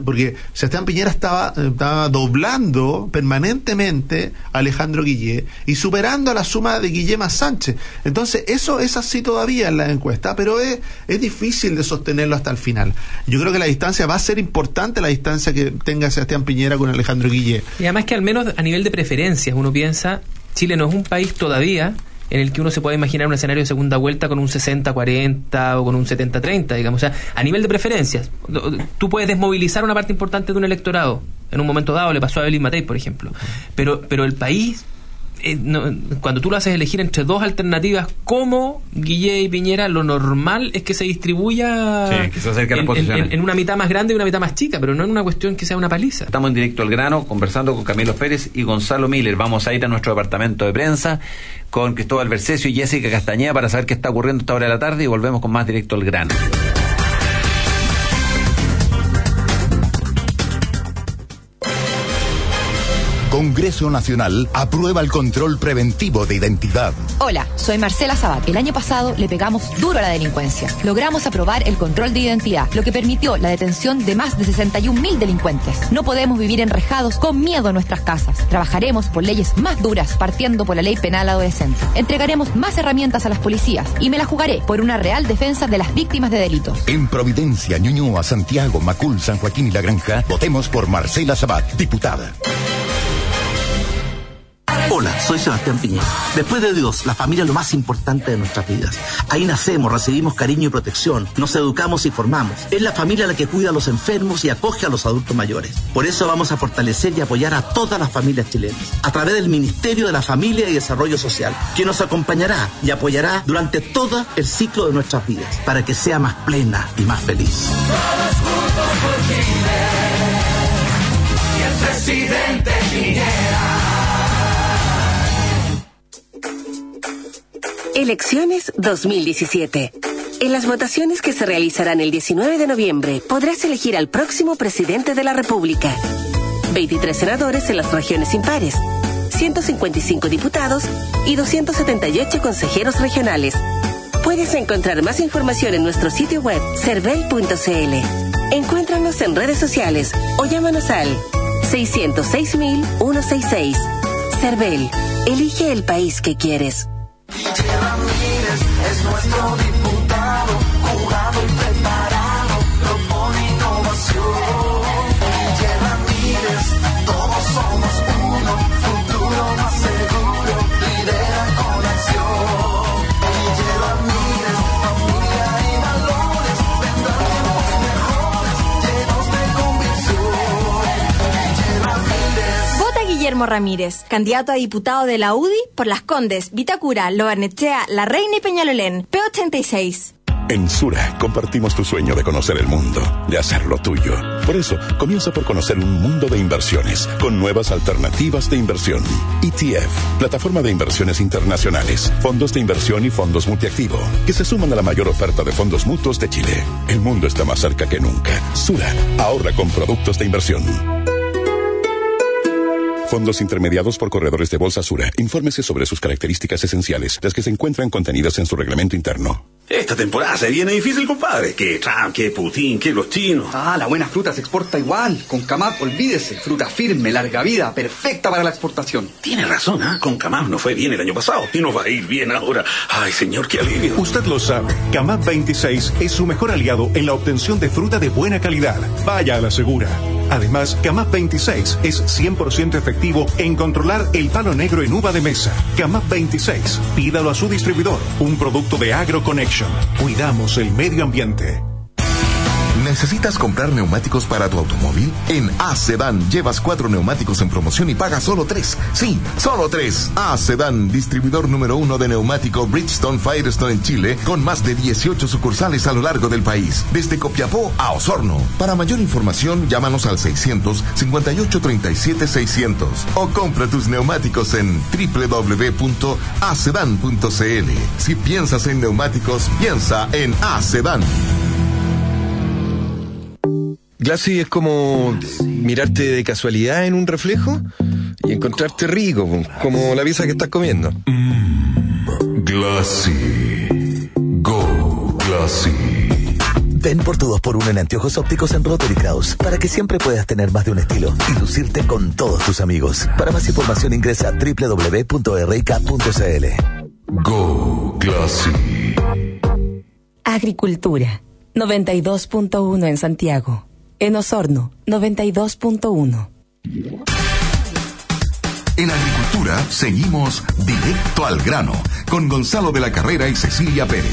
Porque Sebastián Piñera estaba, eh, estaba doblando permanentemente a Alejandro Guillé y superando la suma de Guillé más Sánchez. Entonces, eso es así todavía en la encuesta, pero es, es difícil de sostenerlo hasta el final. Yo creo que la distancia va a ser importante, la distancia que tenga Sebastián Piñera con Alejandro Guillé. Y además que al menos a nivel de preferencias, uno piensa, Chile no es un país todavía en el que uno se puede imaginar un escenario de segunda vuelta con un 60-40 o con un 70-30, digamos. O sea, a nivel de preferencias, tú puedes desmovilizar una parte importante de un electorado. En un momento dado le pasó a Evelyn Matei, por ejemplo. Pero, pero el país, eh, no- cuando tú lo haces elegir entre dos alternativas como Guille y Piñera, lo normal es que se distribuya Sí, que se en- una mitad más grande y una mitad más chica, pero no en una cuestión que sea una paliza. Estamos en directo al grano conversando con Camilo Pérez y Gonzalo Miller. Vamos a ir a nuestro departamento de prensa con Cristóbal Bercesio y Jessica Castañeda para saber qué está ocurriendo a esta hora de la tarde y volvemos con más directo al grano. Congreso Nacional aprueba el control preventivo de identidad. Hola, soy Marcela Sabat. El año pasado le pegamos duro a la delincuencia. Logramos aprobar el control de identidad, lo que permitió la detención de más de 61 mil delincuentes. No podemos vivir enrejados con miedo a nuestras casas. Trabajaremos por leyes más duras, partiendo por la ley penal adolescente. Entregaremos más herramientas a las policías y me la jugaré por una real defensa de las víctimas de delitos. En Providencia, Ñuñoa, Santiago, Macul, San Joaquín y La Granja, votemos por Marcela Sabat, diputada. Hola, soy Sebastián Piñera. Después de Dios, la familia es lo más importante de nuestras vidas. Ahí nacemos, recibimos cariño y protección, nos educamos y formamos. Es la familia la que cuida a los enfermos y acoge a los adultos mayores. Por eso vamos a fortalecer y apoyar a todas las familias chilenas, a través del Ministerio de la Familia y Desarrollo Social, que nos acompañará y apoyará durante todo el ciclo de nuestras vidas, para que sea más plena y más feliz. Todos juntos por Chile. Y el presidente. Elecciones 2017. En las votaciones que se realizarán el 19 de noviembre podrás elegir al próximo presidente de la República. 23 senadores en las regiones impares, 155 diputados y 278 consejeros regionales. Puedes encontrar más información en nuestro sitio web cervel.cl. Encuéntranos en redes sociales o llámanos al 606.166. Cervel, elige el país que quieres. Ramírez es nuestro diputado, jugado y preparado, Ramírez, candidato a diputado de la UDI por Las Condes, Vitacura, La Reina y Peñalolén, P86. En Sura compartimos tu sueño de conocer el mundo, de hacerlo tuyo. Por eso, comienza por conocer un mundo de inversiones, con nuevas alternativas de inversión. ETF, plataforma de inversiones internacionales, fondos de inversión y fondos multiactivo, que se suman a la mayor oferta de fondos mutuos de Chile. El mundo está más cerca que nunca. Sura, ahorra con productos de inversión. Fondos intermediados por corredores de Bolsa Sura. Infórmese sobre sus características esenciales, las que se encuentran contenidas en su reglamento interno. Esta temporada se viene difícil, compadre. Que Trump, que Putin, que los chinos. Ah, la buena fruta se exporta igual. Con Camap, olvídese. Fruta firme, larga vida, perfecta para la exportación. Tiene razón, ¿ah? Con Camap no fue bien el año pasado y nos va a ir bien ahora. Ay, señor, qué alivio. Usted lo sabe. Camap 26 es su mejor aliado en la obtención de fruta de buena calidad. Vaya a la segura. Además, Camap 26 es 100% efectivo en controlar el palo negro en uva de mesa. Camap 26. Pídalo a su distribuidor. Un producto de AgroConnection. Cuidamos el medio ambiente. ¿Necesitas comprar neumáticos para tu automóvil? En A-Sedan llevas cuatro neumáticos en promoción y pagas solo tres. Sí, solo tres. A-Sedan, distribuidor número uno de neumático Bridgestone Firestone en Chile, con más de 18 sucursales a lo largo del país, desde Copiapó a Osorno. Para mayor información, llámanos al 600 58 37 600 o compra tus neumáticos en www.acedan.cl. Si piensas en neumáticos, piensa en A-Sedan. Glassy es como mirarte de casualidad en un reflejo y encontrarte rico, como la pieza que estás comiendo. Glassy. Go Glassy. Ven por tu 2x1 en anteojos ópticos en Rotary Kraus para que siempre puedas tener más de un estilo y lucirte con todos tus amigos. Para más información ingresa a www.rk.cl. Go Glassy. Agricultura, 92.1 en Santiago. En Osorno, 92.1. En agricultura seguimos directo al grano con Gonzalo de la Carrera y Cecilia Pérez.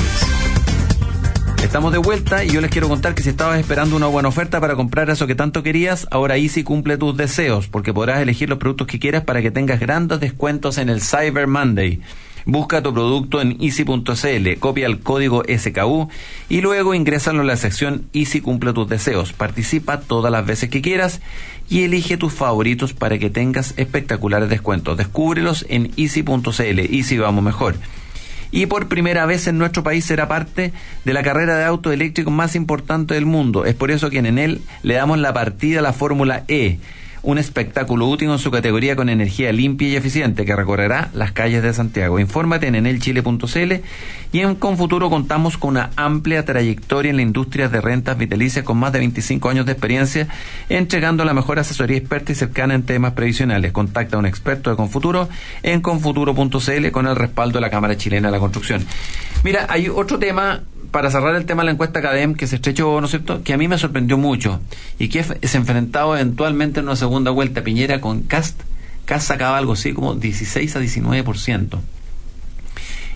Estamos de vuelta y yo les quiero contar que si estabas esperando una buena oferta para comprar eso que tanto querías, ahora Easy cumple tus deseos porque podrás elegir los productos que quieras para que tengas grandes descuentos en el Cyber Monday. Busca tu producto en easy.cl, copia el código SKU y luego ingrésalo en la sección Easy cumple tus deseos. Participa todas las veces que quieras y elige tus favoritos para que tengas espectaculares descuentos. Descúbrelos en easy.cl. Easy vamos mejor y por primera vez en nuestro país será parte de la carrera de auto eléctrico más importante del mundo. Es por eso que en él le damos la partida a la Fórmula E, un espectáculo útil en su categoría con energía limpia y eficiente que recorrerá las calles de Santiago. Infórmate en enelchile.cl y en Confuturo contamos con una amplia trayectoria en la industria de rentas vitalicias con más de 25 años de experiencia, entregando la mejor asesoría experta y cercana en temas previsionales. Contacta a un experto de Confuturo en confuturo.cl con el respaldo de la Cámara Chilena de la Construcción. Mira, hay otro tema para cerrar el tema de la encuesta CADEM que se estrechó, ¿no es cierto?, que a mí me sorprendió mucho y que es enfrentado eventualmente en una vuelta Piñera con Cast. Cast sacaba algo así como 16 a 19%.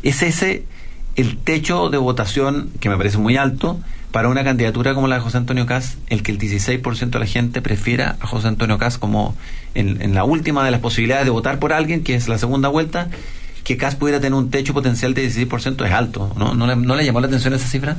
Es ese el techo de votación que me parece muy alto para una candidatura como la de José Antonio Cast, el que el 16% de la gente prefiera a José Antonio Cast como en, la última de las posibilidades de votar por alguien, que es la segunda vuelta, que CAS pudiera tener un techo potencial de 16% es alto. ¿No, ¿No, le, ¿No le llamó la atención esa cifra?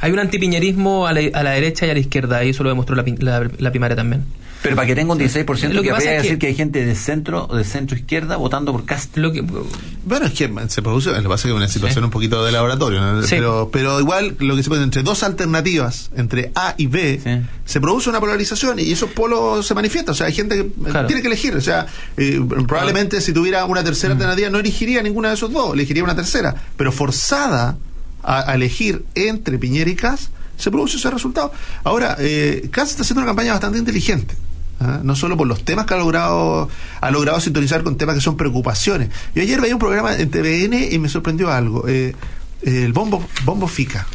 Hay un antipiñerismo a la, a la derecha y a la izquierda, y eso lo demostró la, la, la primaria también. Pero para que tenga un 16%, Lo que lo que pasa es decir que hay gente de centro o de centro izquierda votando por Cast. Lo que, Bueno, es que se produce, lo que pasa es que es una situación un poquito de laboratorio, ¿no? Sí. pero, pero igual lo que se puede entre dos alternativas, entre A y B, se produce una polarización y esos polos se manifiestan. O sea, hay gente que eh, Claro. tiene que elegir. O sea, eh, probablemente si tuviera una tercera alternativa no elegiría ninguna de esos dos, elegiría una tercera. Pero forzada a, a elegir entre Piñera y Cas, se produce ese resultado. Ahora, eh, Cas está haciendo una campaña bastante inteligente. ¿Ah? no solo por los temas que ha logrado ha logrado sintonizar con temas que son preocupaciones. Yo ayer veía un programa en TVN y me sorprendió algo. eh, el bombo bombo fica.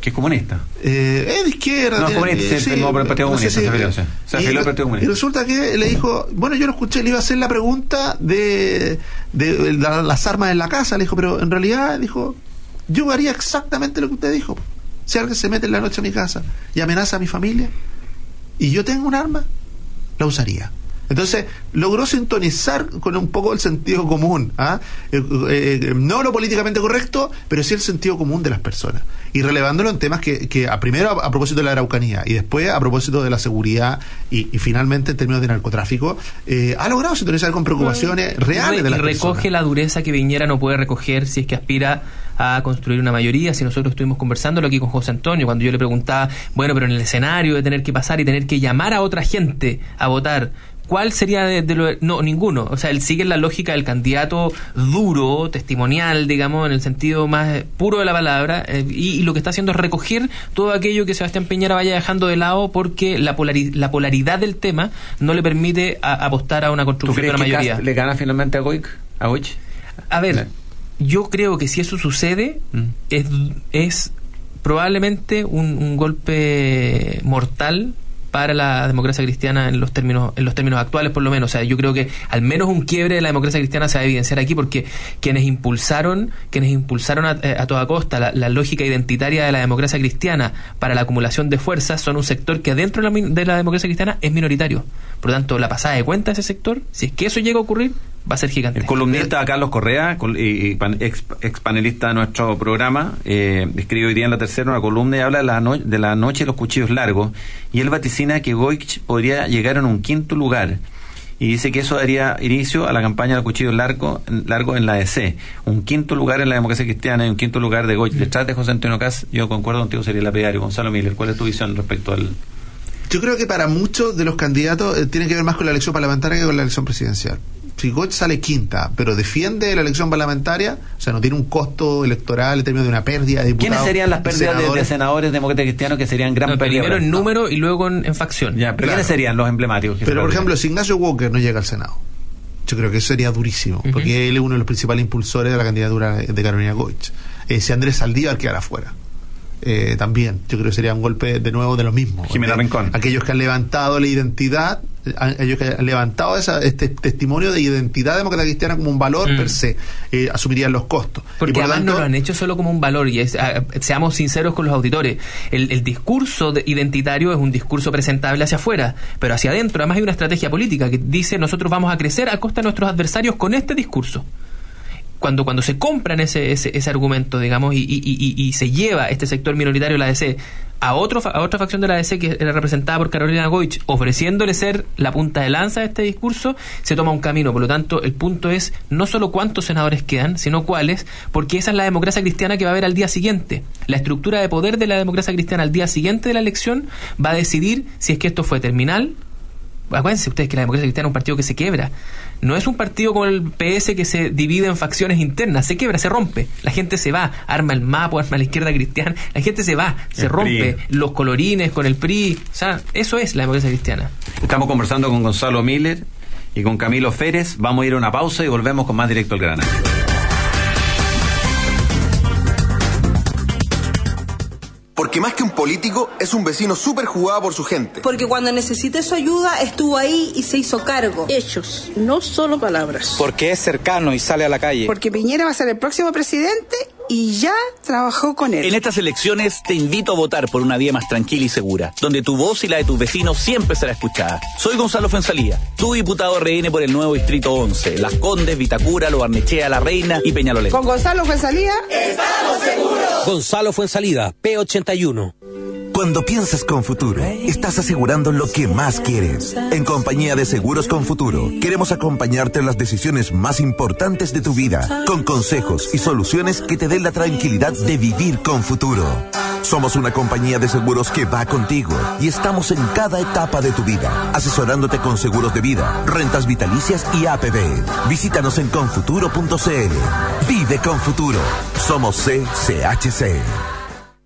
Que es comunista. Eh, es de izquierda. No, comunista, eh, sí, no, el Partido no sé Comunista, si- se. Se afilió al Partido Comunista. y resulta que le dijo, bueno, yo lo escuché, le iba a hacer la pregunta de, de la- las armas en la casa, le dijo, pero en realidad dijo, yo haría exactamente lo que usted dijo. Si alguien se mete en la noche a mi casa y amenaza a mi familia y yo tengo un arma, la usaría. Entonces, logró sintonizar con un poco el sentido común, ¿ah? Eh, eh, no lo políticamente correcto, pero sí el sentido común de las personas. Y relevándolo en temas que, que a primero a, a propósito de la Araucanía y después a propósito de la seguridad y, y finalmente en términos de narcotráfico, eh, ha logrado sintonizar con preocupaciones reales y de las recoge personas. la dureza que Viñera no puede recoger si es que aspira a construir una mayoría. Si nosotros estuvimos conversándolo aquí con José Antonio, cuando yo le preguntaba, bueno, pero en el escenario de tener que pasar y tener que llamar a otra gente a votar, ¿Cuál sería de, de lo, no ninguno? O sea, él sigue la lógica del candidato duro, testimonial, digamos, en el sentido más puro de la palabra, eh, y, y, lo que está haciendo es recoger todo aquello que Sebastián Peñera vaya dejando de lado porque la, polari la polaridad del tema no le permite a, apostar a una construcción de una mayoría. ¿Le gana finalmente a Goic? ¿A, Goich? a ver, yo creo que si eso sucede, mm. es, es probablemente un, un golpe mortal para la democracia cristiana en los términos en los términos actuales por lo menos. O sea yo creo que al menos un quiebre de la democracia cristiana se va a evidenciar aquí porque quienes impulsaron quienes impulsaron a, a toda costa la, la, lógica identitaria de la democracia cristiana para la acumulación de fuerzas son un sector que dentro de la, de la democracia cristiana es minoritario. Por lo tanto la pasada de cuenta de ese sector si es que eso llega a ocurrir va a ser gigante. El columnista Carlos Correa, ex, ex, panelista de nuestro programa, eh, escribe hoy día en la tercera una columna y habla de la, no, de la noche de los cuchillos largos. Y él vaticina que Goich podría llegar en un quinto lugar. Y dice que eso daría inicio a la campaña de los cuchillos largos largo en la DC. Un quinto lugar en la democracia cristiana y un quinto lugar de Goich. Detrás de José Antonio Cas, yo concuerdo contigo, sería el lapidario. Gonzalo Miller, ¿cuál es tu visión respecto al, yo creo que para muchos de los candidatos eh, tiene que ver más con la elección parlamentaria que con la elección presidencial. Si Goch sale quinta, pero defiende la elección parlamentaria, o sea, no tiene un costo electoral en términos de una pérdida de diputados. ¿Quiénes serían las pérdidas de, de, senadores demócratas cristianos que serían gran no, pérdida? Primero en número y luego en, en facción. Ya, pero claro. ¿quiénes serían los emblemáticos? Pero, por ejemplo, si Ignacio Walker no llega al Senado, yo creo que eso sería durísimo, uh -huh. porque él es uno de los principales impulsores de la candidatura de Carolina Goich. Eh, si Andrés Saldívar quedara fuera. Eh, también. Yo creo que sería un golpe de nuevo de lo mismo. Jimena Rincón. Aquellos que han levantado la identidad, aquellos que han levantado esa, este testimonio de identidad demócrata cristiana como un valor mm. per se, eh, asumirían los costos. Porque por además tanto, no lo han hecho solo como un valor, y es, a, seamos sinceros con los auditores, el, el discurso identitario es un discurso presentable hacia afuera, pero hacia adentro además hay una estrategia política que dice nosotros vamos a crecer a costa de nuestros adversarios con este discurso cuando, cuando se compran ese, ese, ese argumento, digamos, y, y, y, se lleva este sector minoritario de la DC a, otro, a otra facción de la DC que era representada por Carolina Goich, ofreciéndole ser la punta de lanza de este discurso, se toma un camino. Por lo tanto, el punto es no solo cuántos senadores quedan, sino cuáles, porque esa es la democracia cristiana que va a haber al día siguiente. La estructura de poder de la democracia cristiana al día siguiente de la elección va a decidir si es que esto fue terminal. Acuérdense ustedes que la democracia cristiana es un partido que se quiebra no es un partido como el PS que se divide en facciones internas, se quiebra, se rompe, la gente se va, arma el mapa, arma la izquierda cristiana, la gente se va, se el rompe, PRI. los colorines con el PRI, o sea, eso es la democracia cristiana. Estamos conversando con Gonzalo Miller y con Camilo Férez, vamos a ir a una pausa y volvemos con más directo al grano. Porque más que un político, es un vecino súper jugado por su gente. Porque cuando necesité su ayuda, estuvo ahí y se hizo cargo. Hechos, no solo palabras. Porque es cercano y sale a la calle. Porque Piñera va a ser el próximo presidente y ya trabajó con él. En estas elecciones te invito a votar por una vía más tranquila y segura, donde tu voz y la de tus vecinos siempre será escuchada. Soy Gonzalo Fuensalía, tu diputado RN por el nuevo Distrito 11, Las Condes, Vitacura, Lo Barnechea, La Reina y Peñalolén. Con Gonzalo Fuensalía, estamos seguros. Gonzalo Fuensalida, P81. Cuando piensas con futuro, estás asegurando lo que más quieres. En compañía de Seguros con Futuro, queremos acompañarte en las decisiones más importantes de tu vida, con consejos y soluciones que te den la tranquilidad de vivir con futuro. Somos una compañía de seguros que va contigo y estamos en cada etapa de tu vida, asesorándote con seguros de vida, rentas vitalicias y APB. Visítanos en confuturo.cl. Vive con futuro. Somos CCHC.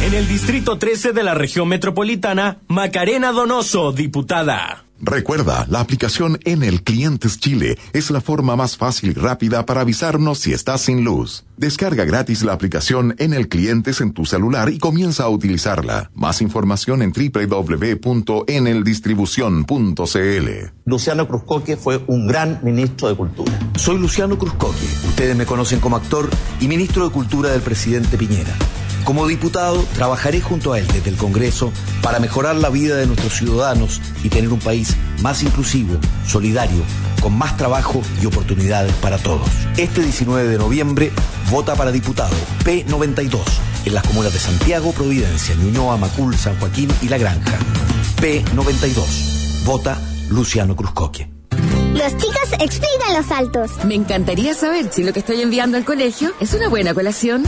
En el Distrito 13 de la región metropolitana, Macarena Donoso, diputada. Recuerda, la aplicación en el Clientes Chile es la forma más fácil y rápida para avisarnos si estás sin luz. Descarga gratis la aplicación en el Clientes en tu celular y comienza a utilizarla. Más información en www.eneldistribución.cl. Luciano Cruzcoque fue un gran ministro de Cultura. Soy Luciano Cruzcoque. Ustedes me conocen como actor y ministro de Cultura del presidente Piñera. Como diputado, trabajaré junto a él desde el Congreso para mejorar la vida de nuestros ciudadanos y tener un país más inclusivo, solidario, con más trabajo y oportunidades para todos. Este 19 de noviembre, vota para diputado P92 en las comunas de Santiago, Providencia, Ñuñoa, Macul, San Joaquín y La Granja. P92. Vota Luciano Cruzcoque. Los chicos explican los saltos. Me encantaría saber si lo que estoy enviando al colegio es una buena colación.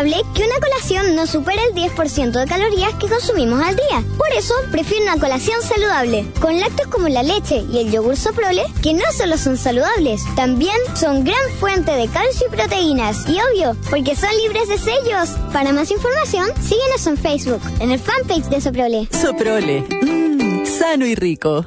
Que una colación no supere el 10% de calorías que consumimos al día. Por eso, prefiero una colación saludable, con lácteos como la leche y el yogur soprole, que no solo son saludables, también son gran fuente de calcio y proteínas. Y obvio, porque son libres de sellos. Para más información, síguenos en Facebook, en el fanpage de Soprole. Soprole, mmm, sano y rico.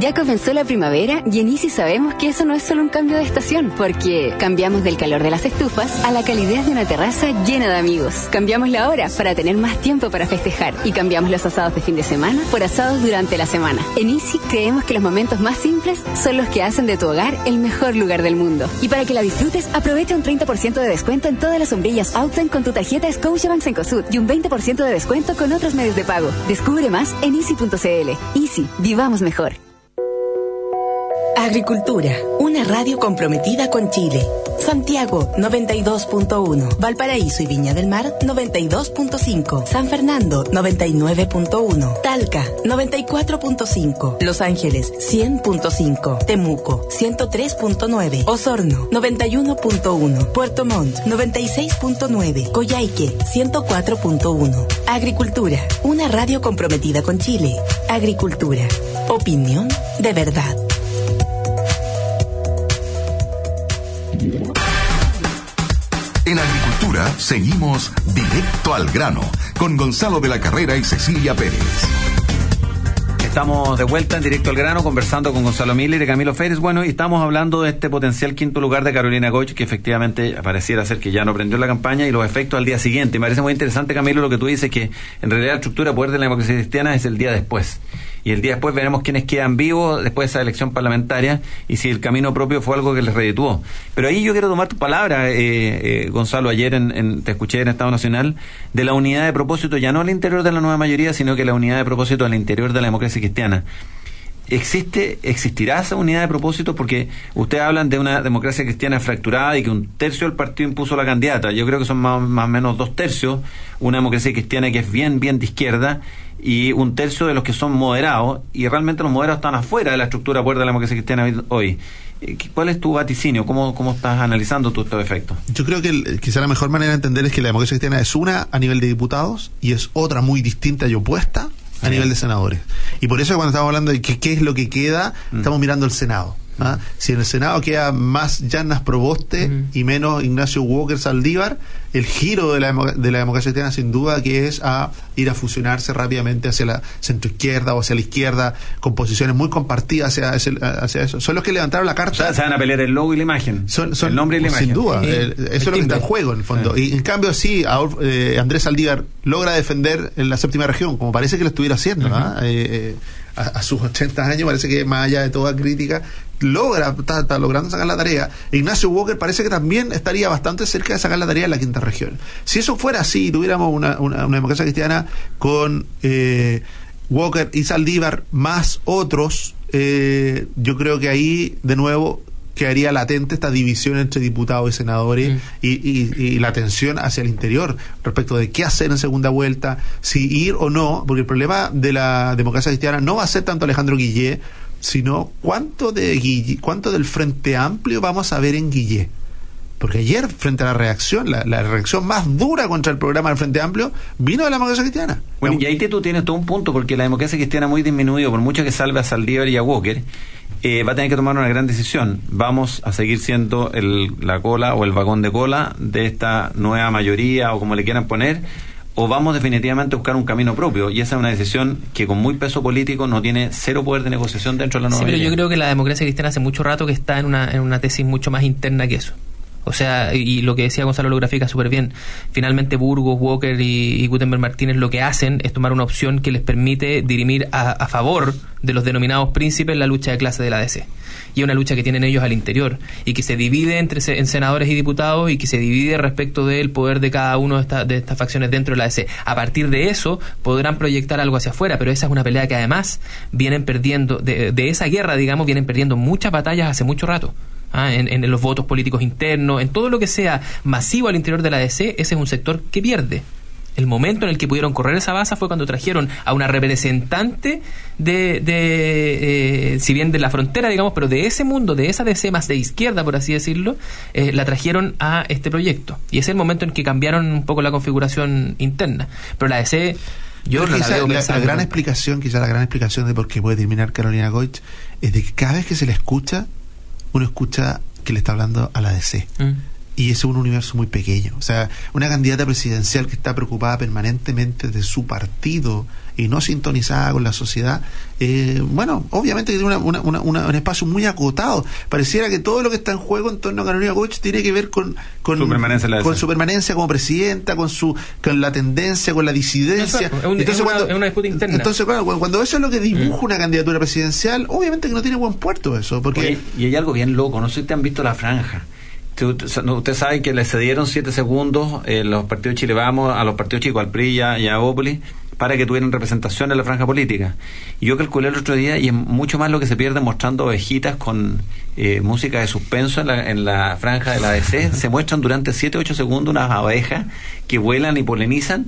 Ya comenzó la primavera y en Easy sabemos que eso no es solo un cambio de estación, porque cambiamos del calor de las estufas a la calidez de una terraza llena de amigos. Cambiamos la hora para tener más tiempo para festejar y cambiamos los asados de fin de semana por asados durante la semana. En Easy creemos que los momentos más simples son los que hacen de tu hogar el mejor lugar del mundo. Y para que la disfrutes, aprovecha un 30% de descuento en todas las sombrillas Outline con tu tarjeta Scotiabank Cencosud y un 20% de descuento con otros medios de pago. Descubre más en easy.cl. Easy, vivamos mejor. Agricultura, una radio comprometida con Chile. Santiago 92.1, Valparaíso y Viña del Mar 92.5, San Fernando 99.1, Talca 94.5, Los Ángeles 100.5, Temuco 103.9, Osorno 91.1, Puerto Montt 96.9, Coyhaique 104.1. Agricultura, una radio comprometida con Chile. Agricultura, opinión de verdad. En Agricultura seguimos directo al grano con Gonzalo de la Carrera y Cecilia Pérez. Estamos de vuelta en directo al grano conversando con Gonzalo Miller y Camilo Férez. Bueno, y estamos hablando de este potencial quinto lugar de Carolina Goich, que efectivamente pareciera ser que ya no prendió la campaña y los efectos al día siguiente. Me parece muy interesante, Camilo, lo que tú dices, que en realidad la estructura de poder de la democracia cristiana es el día después y el día después veremos quiénes quedan vivos después de esa elección parlamentaria y si el camino propio fue algo que les redituó. Pero ahí yo quiero tomar tu palabra, eh, eh, Gonzalo, ayer en, te escuché en Estado Nacional, de la unidad de propósito, ya no al interior de la nueva mayoría, sino que la unidad de propósito al interior de la democracia cristiana. ¿Existe, existirá esa unidad de propósito? Porque ustedes hablan de una democracia cristiana fracturada y que un tercio del partido impuso la candidata. Yo creo que son más, más o menos dos tercios. Una democracia cristiana que es bien, bien de izquierda y un tercio de los que son moderados, y realmente los moderados están afuera de la estructura puerta de la democracia cristiana hoy. Eh, ¿Cuál es tu vaticinio? ¿Cómo, cómo estás analizando tú estos efectos? Yo creo que quizá la mejor manera de entender es que la democracia cristiana es una a nivel de diputados y es otra muy distinta y opuesta a nivel de senadores. Y por eso cuando estamos hablando de qué es lo que queda, mm. estamos mirando el Senado. ¿Ah? Si en el Senado queda más Llanas Proboste y menos Ignacio Walker Saldívar, el giro de la, de la democracia cristiana sin duda que es a ir a fusionarse rápidamente hacia la centroizquierda o hacia la izquierda con posiciones muy compartidas hacia, eso. Son los que levantaron la carta. se van a pelear el logo y la imagen. Son, el nombre y la imagen. Sin duda. eso es lo que está en juego en el fondo. Y en cambio sí, eh, Andrés Saldívar logra defender en la séptima región, como parece que lo estuviera haciendo. ¿ah? Eh, eh, a, sus 80 años, parece que más allá de toda crítica, logra, está, logrando sacar la tarea. Ignacio Walker parece que también estaría bastante cerca de sacar la tarea en la quinta región. Si eso fuera así, tuviéramos una, una, democracia cristiana con eh, Walker y Saldívar más otros, eh, yo creo que ahí, de nuevo, quedaría latente esta división entre diputados y senadores Mm. y, y- y la tensión hacia el interior respecto de qué hacer en segunda vuelta, si ir o no, porque el problema de la democracia cristiana no va a ser tanto Alejandro Guillé, sino cuánto de Guille- cuánto del Frente Amplio vamos a ver en Guillé. Porque ayer, frente a la reacción, la, la reacción más dura contra el programa del Frente Amplio vino de la democracia cristiana. Bueno, y ahí te- tú tienes todo un punto, porque la democracia cristiana muy disminuido, por mucho que salve a Saldívar y a Walker, eh, va a tener que tomar una gran decisión. Vamos a seguir siendo el, la cola o el vagón de cola de esta nueva mayoría o como le quieran poner, o vamos definitivamente a buscar un camino propio. Y esa es una decisión que con muy peso político no tiene cero poder de negociación dentro de la Sí, nueva pero yo creo que la democracia cristiana hace mucho rato que está en una, en una tesis mucho más interna que eso. O sea, y lo que decía Gonzalo lo grafica súper bien. Finalmente Burgos, Walker y, y Gutenberg Martínez lo que hacen es tomar una opción que les permite dirimir a, a favor de los denominados príncipes la lucha de clase de la DC. Y es una lucha que tienen ellos al interior y que se divide entre se- en senadores y diputados y que se divide respecto del poder de cada uno de, esta- de estas facciones dentro de la DC. A partir de eso podrán proyectar algo hacia afuera, pero esa es una pelea que además vienen perdiendo, de, de esa guerra, digamos, vienen perdiendo muchas batallas hace mucho rato. Ah, en, en los votos políticos internos, en todo lo que sea masivo al interior de la DC, ese es un sector que pierde. El momento en el que pudieron correr esa baza fue cuando trajeron a una representante de, de eh, si bien de la frontera, digamos, pero de ese mundo, de esa DC más de izquierda, por así decirlo, eh, la trajeron a este proyecto. Y es el momento en que cambiaron un poco la configuración interna. Pero la DC, yo no la veo la, gran explicación, quizá la gran explicación de por qué puede terminar Carolina Goich es de que cada vez que se le escucha, uno escucha que le está hablando a la DC. Mm. Y ese es un universo muy pequeño. O sea, una candidata presidencial que está preocupada permanentemente de su partido y no sintonizada con la sociedad, eh, bueno, obviamente que tiene una- una- una- una- un espacio muy acotado. Pareciera que todo lo que está en juego en torno a Carolina Goich tiene que ver con, con, Su permanencia la con su permanencia como presidenta, con su con la tendencia, con la disidencia. Exacto, es un- es una- es una disputa interna. entonces, claro, cuando, cuando eso es lo que dibuja una candidatura presidencial, obviamente que no tiene buen puerto eso, porque Oye, y hay algo bien loco, no sé si te han visto la franja. Usted sabe que le cedieron siete segundos eh, los partidos de Chile Vamos a los partidos chicos, al PRI y a, Bópoli, para que tuvieran representación en la franja política. Yo calculé el otro día y es mucho más lo que se pierde mostrando ovejitas con eh, música de suspenso en la, en la franja de la ADC. se muestran durante 7 8 segundos unas abejas que vuelan y polinizan.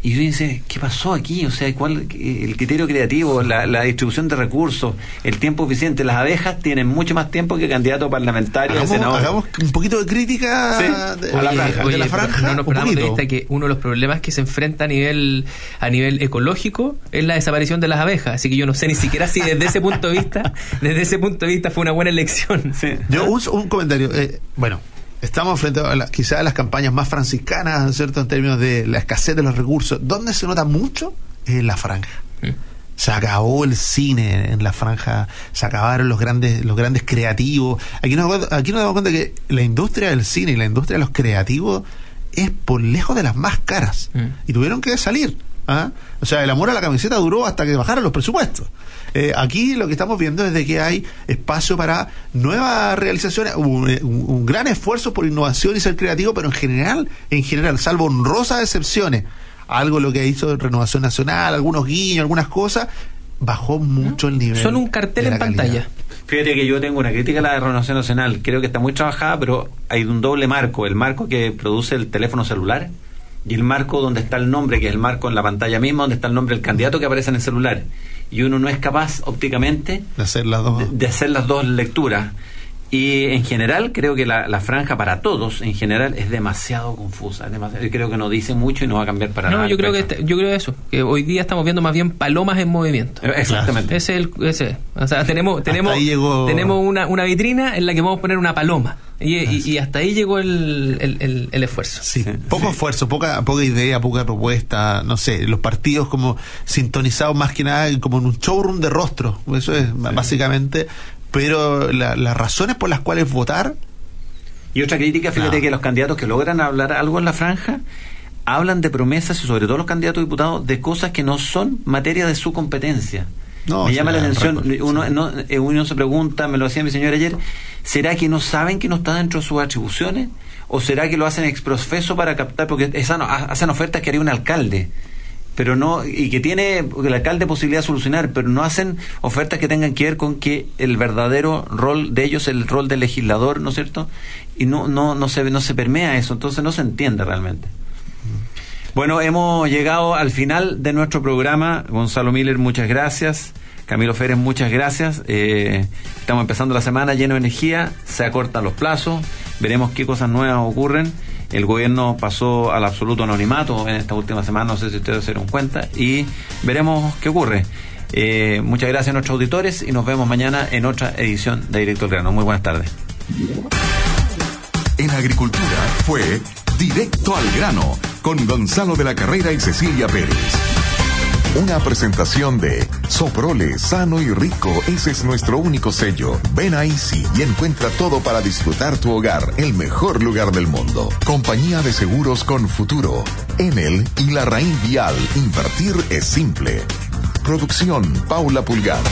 Y yo dice, ¿qué pasó aquí? O sea, ¿cuál el criterio creativo, la, la distribución de recursos, el tiempo eficiente? Las abejas tienen mucho más tiempo que candidato parlamentario de hagamos, senador. hagamos un poquito de crítica Sí, de, a la oye, franja. de la franja. No nos perdamos de vista que uno de los problemas que se enfrenta a nivel a nivel ecológico es la desaparición de las abejas. Así que yo no sé ni siquiera si desde ese punto de vista, desde ese punto de vista fue una buena elección. Yo un, un comentario. eh, bueno, estamos frente a la- quizás a las campañas más franciscanas, ¿no es ¿cierto? En términos de la escasez de los recursos. ¿Dónde se nota mucho? Es en la franja. Se acabó el cine en la franja, se acabaron los grandes, los grandes creativos. Aquí nos, aquí nos damos cuenta que la industria del cine y la industria de los creativos es por lejos de las más caras. Y tuvieron que salir. ¿Ah? O sea, el amor a la camiseta duró hasta que bajaron los presupuestos. Eh, aquí lo que estamos viendo es de que hay espacio para nuevas realizaciones, un, un- un gran esfuerzo por innovación y ser creativo, pero en general, en general, salvo honrosas excepciones, algo lo que hizo Renovación Nacional, algunos guiños, algunas cosas, bajó mucho el nivel. Son un cartel de la en pantalla. Fíjate que yo tengo una crítica a la Renovación Nacional. Creo que está muy trabajada, pero hay un doble marco. El marco que produce el teléfono celular y el marco donde está el nombre, que es el marco en la pantalla misma, donde está el nombre del candidato que aparece en el celular. Y uno no es capaz ópticamente de hacer las dos, de, de hacer las dos lecturas. Y en general creo que la, la franja para todos, en general, es demasiado confusa. Es demasiado, creo que no dice mucho y no va a cambiar para No, nada. yo creo que este- yo creo eso, que hoy día estamos viendo más bien palomas en movimiento. Eh, Exactamente. Ese es el, ese es. O sea, tenemos tenemos llegó- tenemos una, una vitrina en la que vamos a poner una paloma y, y- y hasta ahí llegó el, el, el- el esfuerzo. Sí, poco esfuerzo, poca, poca idea, poca propuesta, no sé, los partidos como sintonizados más que nada como en un showroom de rostro, eso es básicamente, pero la- las razones por las cuales votar, Y otra crítica, fíjate No. que los candidatos que logran hablar algo en la franja hablan de promesas y sobre todo los candidatos diputados de cosas que no son materia de su competencia. No, me llama la atención, uno, no, eh, uno se pregunta, me lo decía mi señor ayer, ¿será que no saben que no está dentro de sus atribuciones? ¿O será que lo hacen exprofeso para captar? Porque esa no- ha- hacen ofertas que haría un alcalde. Pero no y que tiene el alcalde posibilidad de solucionar, pero no hacen ofertas que tengan que ver con que el verdadero rol de ellos, el rol del legislador, ¿no es cierto? Y no no no se no se permea eso, entonces no se entiende realmente. Bueno, hemos llegado al final de nuestro programa. Gonzalo Miller, muchas gracias. Camilo Férez, muchas gracias. Eh, estamos empezando la semana lleno de energía, se acortan los plazos, veremos qué cosas nuevas ocurren. El gobierno pasó al absoluto anonimato en esta última semana, no sé si ustedes se dieron cuenta, y veremos qué ocurre. Eh, muchas gracias a nuestros auditores y nos vemos mañana en otra edición de Directo al Grano. Muy buenas tardes. En agricultura fue Directo al Grano con Gonzalo de la Carrera y Cecilia Pérez. Una presentación de Soprole, sano y rico, ese es nuestro único sello. Ven a Easy y encuentra todo para disfrutar tu hogar, el mejor lugar del mundo. Compañía de seguros con futuro. Enel y la Raíz Vial, invertir es simple. Producción Paula Pulgar.